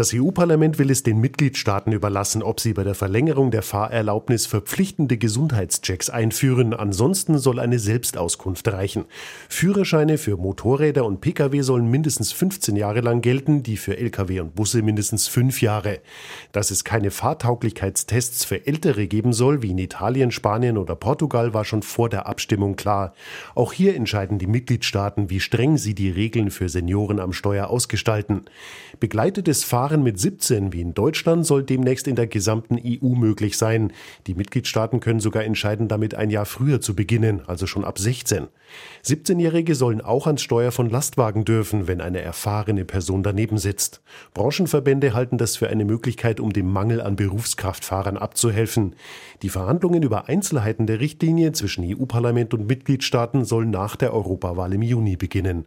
Das EU-Parlament will es den Mitgliedstaaten überlassen, ob sie bei der Verlängerung der Fahrerlaubnis verpflichtende Gesundheitschecks einführen. Ansonsten soll eine Selbstauskunft reichen. Führerscheine für Motorräder und Pkw sollen mindestens 15 Jahre lang gelten, die für Lkw und Busse mindestens fünf Jahre. Dass es keine Fahrtauglichkeitstests für Ältere geben soll, wie in Italien, Spanien oder Portugal, war schon vor der Abstimmung klar. Auch hier entscheiden die Mitgliedstaaten, wie streng sie die Regeln für Senioren am Steuer ausgestalten. Begleitetes Fahren Fahren mit 17 wie in Deutschland soll demnächst in der gesamten EU möglich sein. Die Mitgliedstaaten können sogar entscheiden, damit ein Jahr früher zu beginnen, also schon ab 16. 17-Jährige sollen auch ans Steuer von Lastwagen dürfen, wenn eine erfahrene Person daneben sitzt. Branchenverbände halten das für eine Möglichkeit, um dem Mangel an Berufskraftfahrern abzuhelfen. Die Verhandlungen über Einzelheiten der Richtlinie zwischen EU-Parlament und Mitgliedstaaten sollen nach der Europawahl im Juni beginnen.